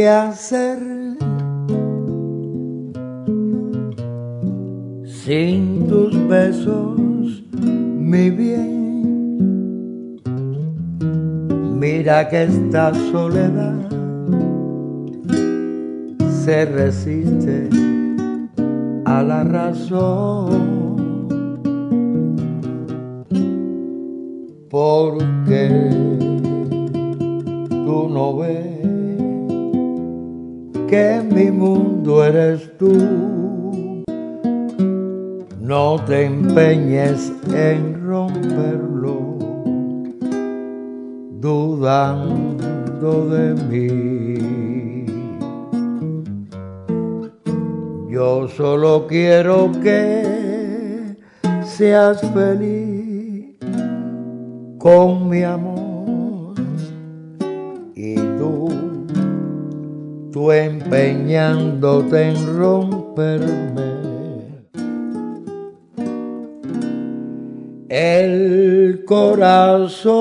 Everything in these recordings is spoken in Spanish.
qué hacer sin tus besos, mi bien. Mira que esta soledad se resiste a la razón. Porque tú no ves que mi mundo eres tú. No te empeñes en romperlo, dudando de mí. Yo solo quiero que seas feliz con mi amor tú empeñándote en romperme. El corazón.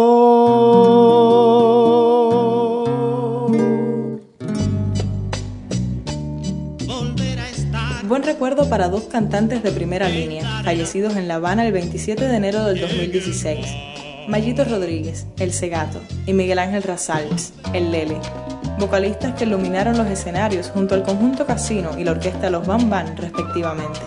Buen recuerdo para dos cantantes de primera línea, fallecidos en La Habana el 27 de enero del 2016. Mayito Rodríguez, El Cegato, y Miguel Ángel Rosales, El Lele vocalistas que iluminaron los escenarios junto al conjunto Casino y la orquesta Los Bam Bam respectivamente.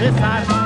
confessar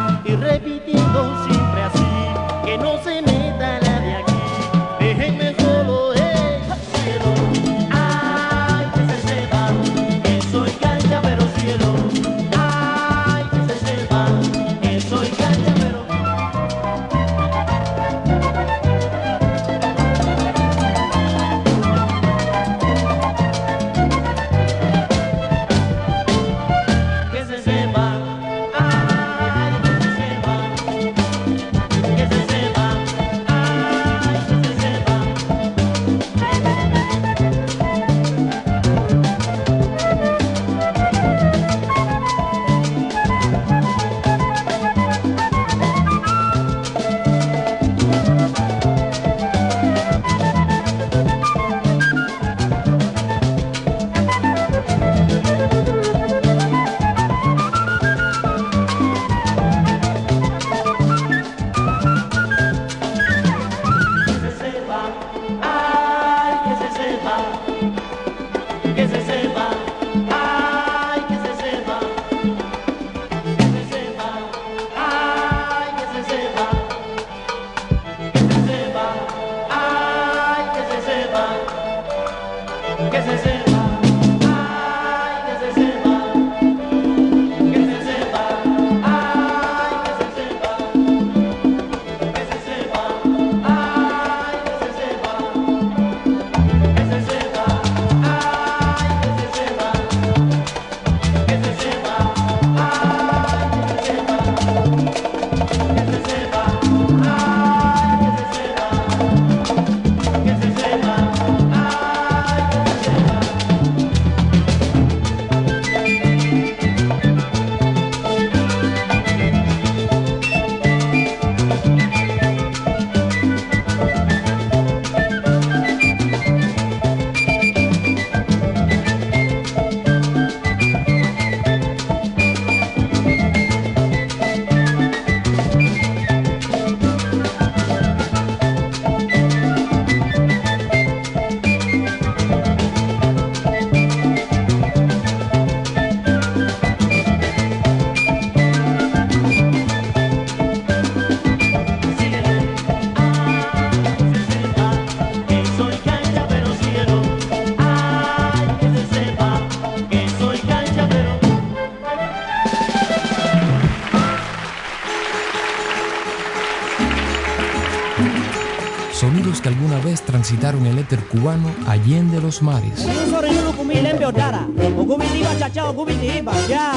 éter cubano allende los mares.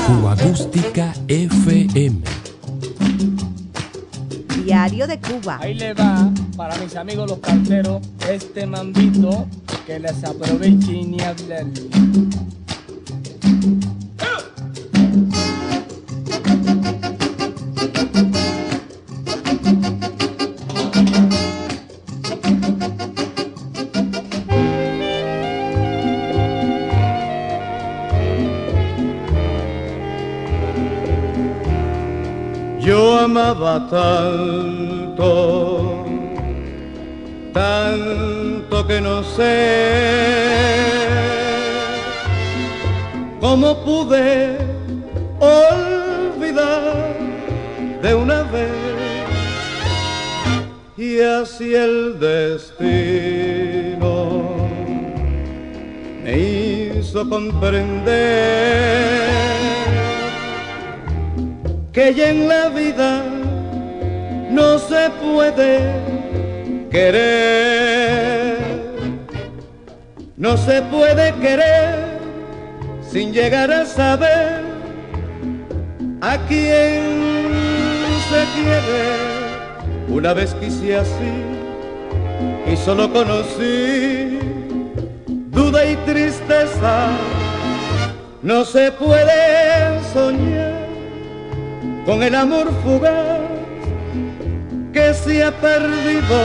Cuba Acústica FM. Diario de Cuba. Ahí le va para mis amigos los carteros este mambito que les aproveche ni hablar. Tanto, tanto que no sé cómo pude olvidar de una vez. Y así el destino me hizo comprender que ya en la vida no se puede querer, no se puede querer sin llegar a saber a quién se quiere. Una vez quise así y solo conocí duda y tristeza, no se puede soñar con el amor fugaz que se ha perdido.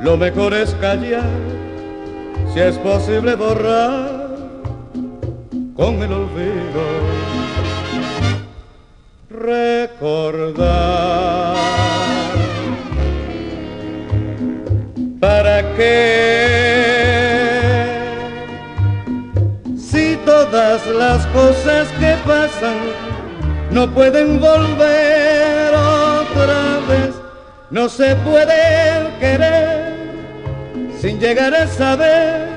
Lo mejor es callar, si es posible borrar con el olvido. Recordar. ¿Para qué? Si todas las cosas que pasan no pueden volver no se puede querer sin llegar a saber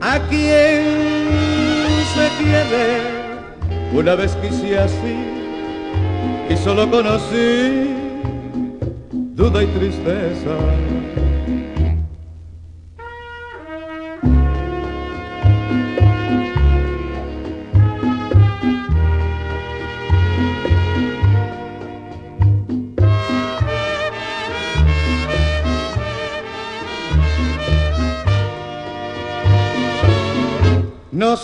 a quién se quiere. Una vez quise así y solo conocí duda y tristeza.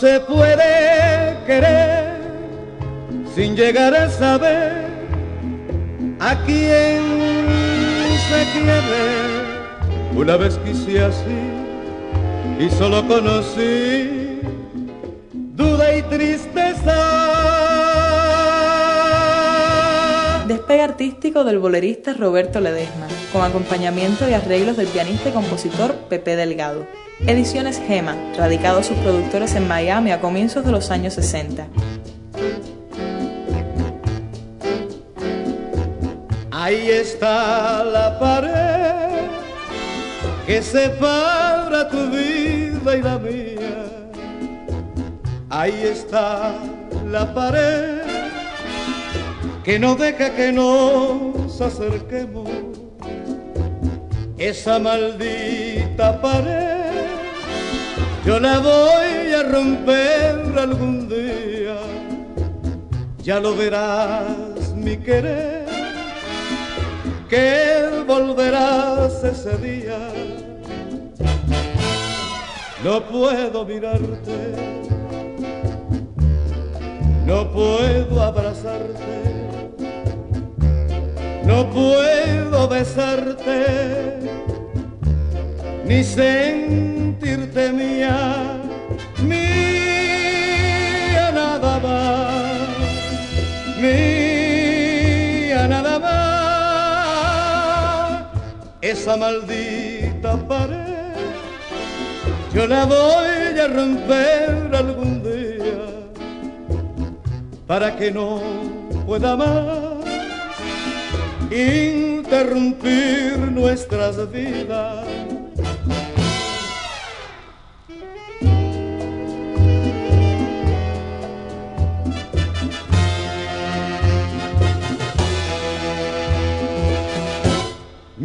Se puede querer sin llegar a saber a quién se quiere. Una vez quise así y solo conocí duda y tristeza. Despegue artístico del bolerista Roberto Ledesma, con acompañamiento y arreglos del pianista y compositor Pepe Delgado. Ediciones Gema, radicados sus productores en Miami a comienzos de los años 60. Ahí está la pared que separa tu vida y la mía. Ahí está la pared que no deja que nos acerquemos. Esa maldita pared yo la voy a romper algún día. Ya lo verás, mi querer, que volverás ese día. No puedo mirarte, no puedo abrazarte, no puedo besarte, ni sentirte mía, esa maldita pared yo la voy a romper algún día para que no pueda más interrumpir nuestras vidas.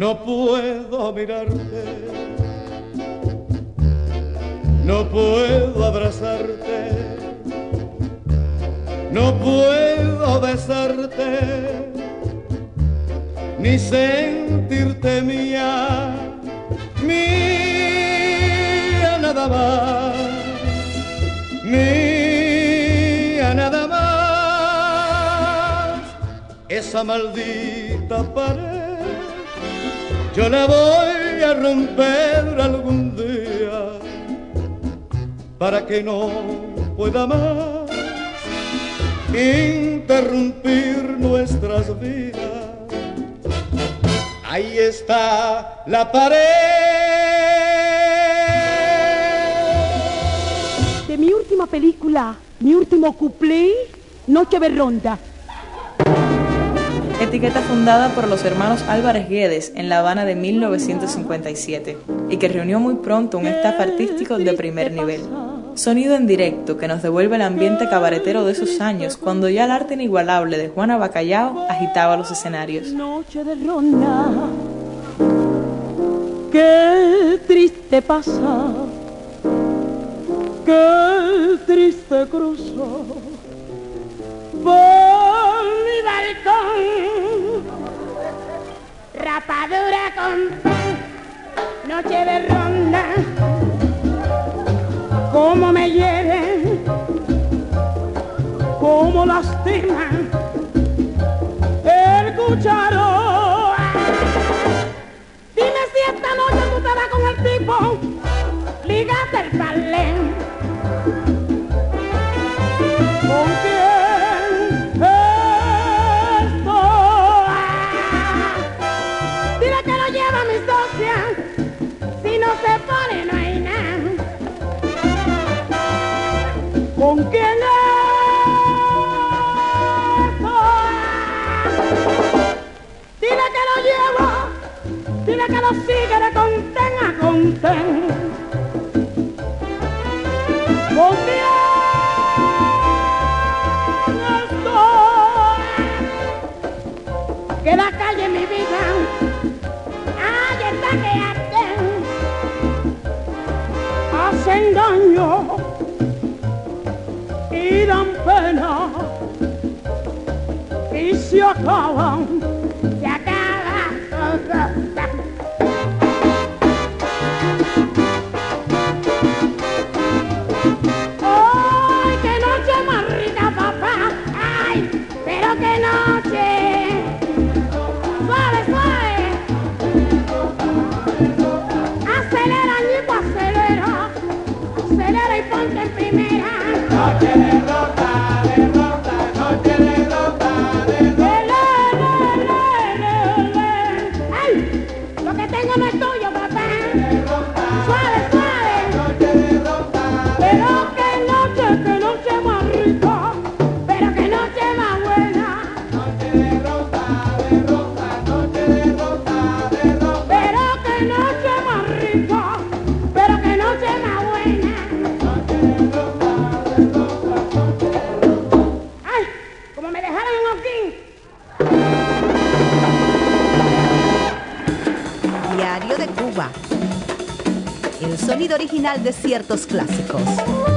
No puedo mirarte, no puedo abrazarte, no puedo besarte, ni sentirte mía, mía nada más, mía nada más, esa maldita pared yo la voy a romper algún día para que no pueda más interrumpir nuestras vidas. Ahí está la pared. De mi última película, mi último cuplé, Noche de Ronda etiqueta fundada por los hermanos Álvarez Guedes en La Habana de 1957 y que reunió muy pronto un staff artístico de primer nivel. Sonido en directo que nos devuelve el ambiente cabaretero de esos años cuando ya el arte inigualable de Juana Bacallao agitaba los escenarios. Noche de ronda, qué triste pasa, qué triste balcón. Rapadura con pan, noche de ronda, cómo me hieren, cómo lastiman el cucharo. Dime si esta noche tú te con el tipo, llevo, Noche original de ciertos clásicos.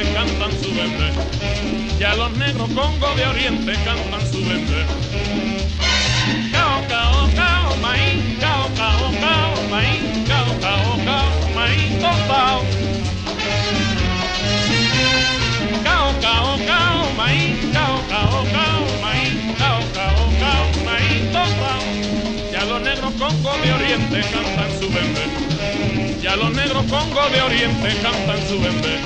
cantan su vende. Ya los negros Congo de oriente cantan su vende. Cao, cao, cao, maíz, cao, cao, cao, maíz, cao, cao, cao, maíz, tostao. Cao, cao, cao, maíz, cao, cao, cao, maíz, cao, cao, cao. Ya los negros Congo de oriente cantan su vende. Ya los negros congo de oriente cantan su bebé.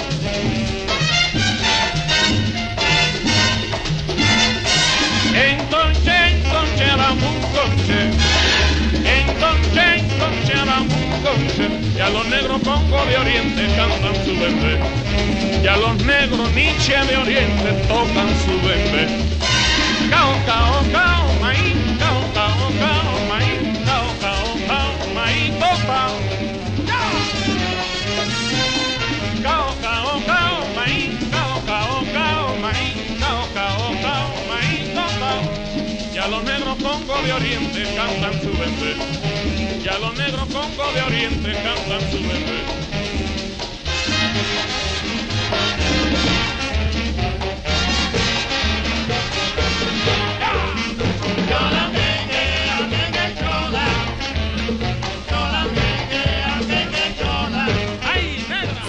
Entonces, entonces, vamos, entonces. Entonces, entonces, vamos, entonces. Ya los negros congo de oriente cantan su bebé. Ya los negros Nietzsche de oriente tocan su bebé. Cao, cao, cao, maíz, cao, cao, cao, de oriente cantan su bebé. Ya los negros congo de oriente cantan su bebé.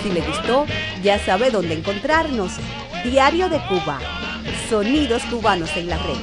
Si le gustó, ya sabe dónde encontrarnos. Diario de Cuba. Sonidos cubanos en la red.